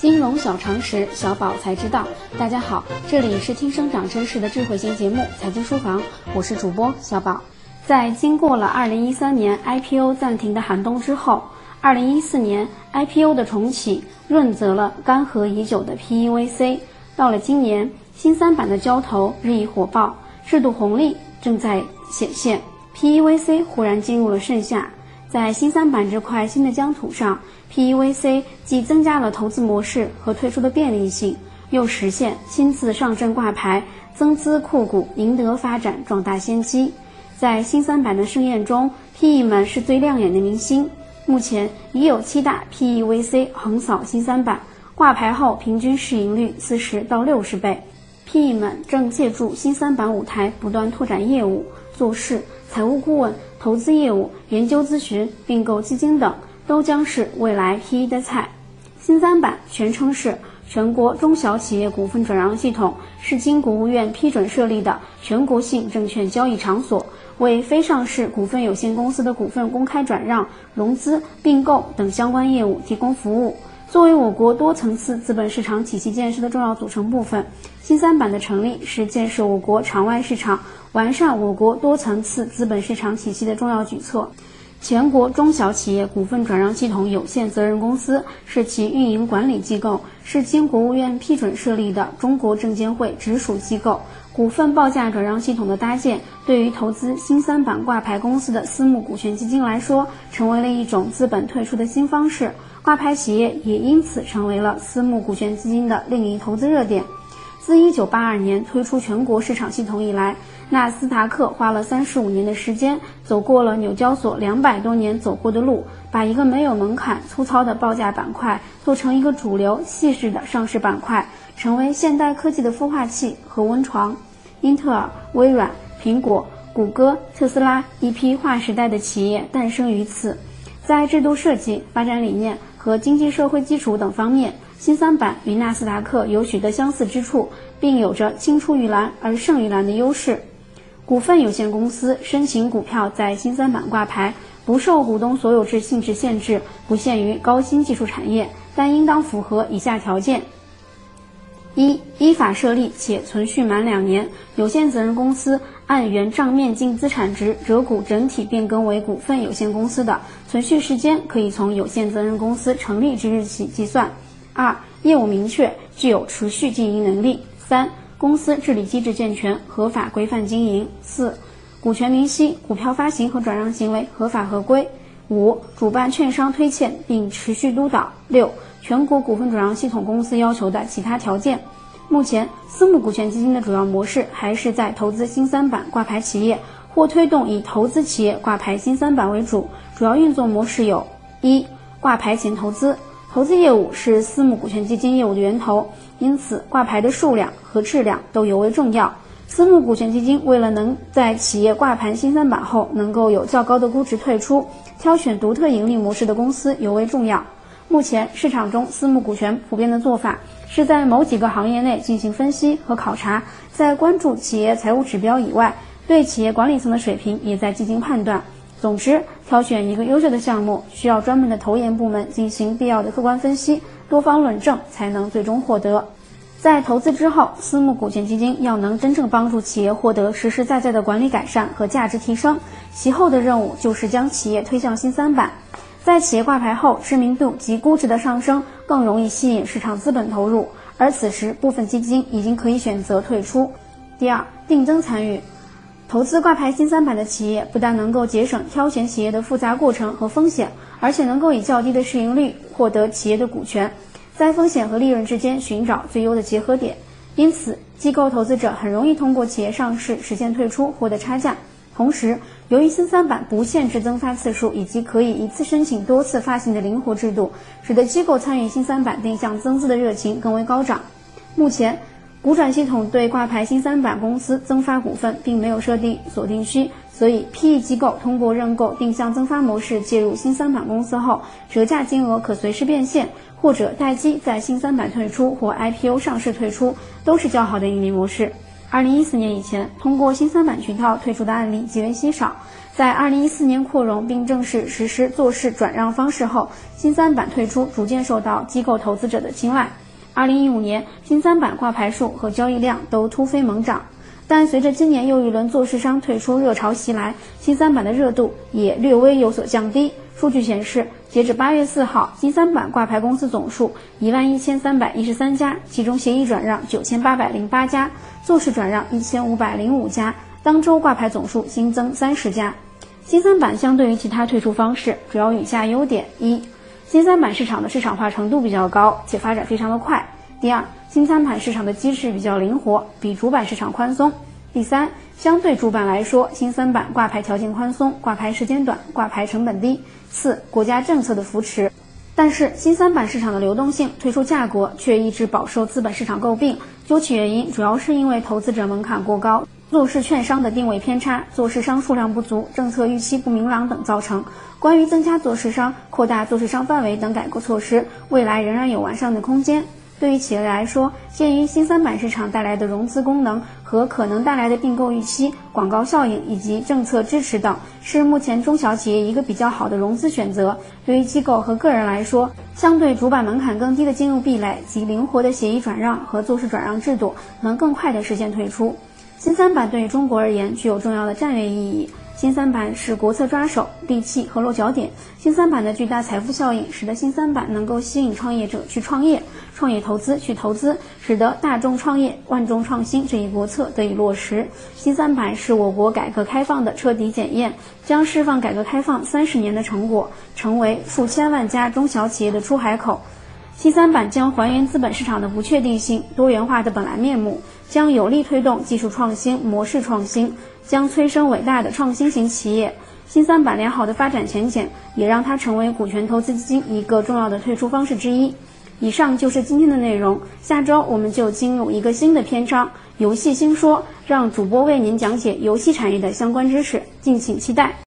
金融小常识，小宝才知道。大家好，这里是听生长知识的智慧型节目《财经书房》，我是主播小宝。在经过了2013年 IPO 暂停的寒冬之后，2014年 IPO 的重启润泽了干涸已久的 PEVC。到了今年，新三板的交投日益火爆，制度红利正在显现，PEVC 忽然进入了盛夏。在新三板这块新的疆土上，PEVC 既增加了投资模式和退出的便利性，又实现亲自上证挂牌、增资扩股，赢得发展壮大先机。在新三板的盛宴中，PE 们是最亮眼的明星。目前已有七大 PEVC 横扫新三板，挂牌后平均市盈率四十到六十倍。PE 们正借助新三板舞台不断拓展业务、做事、财务顾问。投资业务、研究咨询、并购基金等，都将是未来 PE 的菜。新三板全称是全国中小企业股份转让系统，是经国务院批准设立的全国性证券交易场所，为非上市股份有限公司的股份公开转让、融资、并购等相关业务提供服务。作为我国多层次资本市场体系建设的重要组成部分，新三板的成立是建设我国场外市场、完善我国多层次资本市场体系的重要举措。全国中小企业股份转让系统有限责任公司是其运营管理机构，是经国务院批准设立的中国证监会直属机构。股份报价转让系统的搭建，对于投资新三板挂牌公司的私募股权基金来说，成为了一种资本退出的新方式。挂牌企业也因此成为了私募股权基金的另一投资热点。自1982年推出全国市场系统以来，纳斯达克花了35年的时间，走过了纽交所两百多年走过的路，把一个没有门槛、粗糙的报价板块做成一个主流、细致的上市板块，成为现代科技的孵化器和温床。英特尔、微软、苹果、谷歌、特斯拉一批划时代的企业诞生于此，在制度设计、发展理念。和经济社会基础等方面，新三板与纳斯达克有许多相似之处，并有着青出于蓝而胜于蓝的优势。股份有限公司申请股票在新三板挂牌，不受股东所有制性质限制，不限于高新技术产业，但应当符合以下条件。一、依法设立且存续满两年，有限责任公司按原账面净资产值折股整体变更为股份有限公司的，存续时间可以从有限责任公司成立之日起计算。二、业务明确，具有持续经营能力。三、公司治理机制健全，合法规范经营。四、股权明晰，股票发行和转让行为合法合规。五、主办券商推荐并持续督导。六、全国股份转让系统公司要求的其他条件。目前，私募股权基金的主要模式还是在投资新三板挂牌企业，或推动以投资企业挂牌新三板为主。主要运作模式有：一、挂牌前投资，投资业务是私募股权基金业务的源头，因此挂牌的数量和质量都尤为重要。私募股权基金为了能在企业挂牌新三板后能够有较高的估值退出，挑选独特盈利模式的公司尤为重要。目前市场中私募股权普遍的做法是在某几个行业内进行分析和考察，在关注企业财务指标以外，对企业管理层的水平也在进行判断。总之，挑选一个优秀的项目，需要专门的投研部门进行必要的客观分析、多方论证，才能最终获得。在投资之后，私募股权基金要能真正帮助企业获得实实在在的管理改善和价值提升，其后的任务就是将企业推向新三板。在企业挂牌后，知名度及估值的上升更容易吸引市场资本投入，而此时部分基金已经可以选择退出。第二，定增参与，投资挂牌新三板的企业，不但能够节省挑选企业的复杂过程和风险，而且能够以较低的市盈率获得企业的股权，在风险和利润之间寻找最优的结合点。因此，机构投资者很容易通过企业上市实现退出，获得差价。同时，由于新三板不限制增发次数，以及可以一次申请多次发行的灵活制度，使得机构参与新三板定向增资的热情更为高涨。目前，股转系统对挂牌新三板公司增发股份并没有设定锁定期，所以 PE 机构通过认购定向增发模式介入新三板公司后，折价金额可随时变现，或者待机在新三板退出或 IPO 上市退出，都是较好的盈利模式。二零一四年以前，通过新三板渠道退出的案例极为稀少。在二零一四年扩容并正式实施做市转让方式后，新三板退出逐渐受到机构投资者的青睐。二零一五年，新三板挂牌数和交易量都突飞猛涨。但随着今年又一轮做市商退出热潮袭来，新三板的热度也略微有所降低。数据显示，截至八月四号，新三板挂牌公司总数一万一千三百一十三家，其中协议转让九千八百零八家，做市转让一千五百零五家。当周挂牌总数新增三十家。新三板相对于其他退出方式，主要以下优点：一、新三板市场的市场化程度比较高，且发展非常的快。第二，新三板市场的机制比较灵活，比主板市场宽松。第三，相对主板来说，新三板挂牌条件宽松，挂牌时间短，挂牌成本低。四，国家政策的扶持。但是，新三板市场的流动性、退出价格却一直饱受资本市场诟病。究其原因，主要是因为投资者门槛过高，做市券商的定位偏差，做市商数量不足，政策预期不明朗等造成。关于增加做市商、扩大做市商范围等改革措施，未来仍然有完善的空间。对于企业来说，鉴于新三板市场带来的融资功能和可能带来的并购预期、广告效应以及政策支持等，是目前中小企业一个比较好的融资选择。对于机构和个人来说，相对主板门槛更低的金融壁垒及灵活的协议转让和做市转让制度，能更快地实现退出。新三板对于中国而言具有重要的战略意义。新三板是国策抓手、利器和落脚点。新三板的巨大财富效应，使得新三板能够吸引创业者去创业，创业投资去投资，使得大众创业、万众创新这一国策得以落实。新三板是我国改革开放的彻底检验，将释放改革开放三十年的成果，成为数千万家中小企业的出海口。新三板将还原资本市场的不确定性、多元化的本来面目，将有力推动技术创新、模式创新。将催生伟大的创新型企业。新三板良好的发展前景，也让它成为股权投资基金一个重要的退出方式之一。以上就是今天的内容，下周我们就进入一个新的篇章——游戏新说，让主播为您讲解游戏产业的相关知识，敬请期待。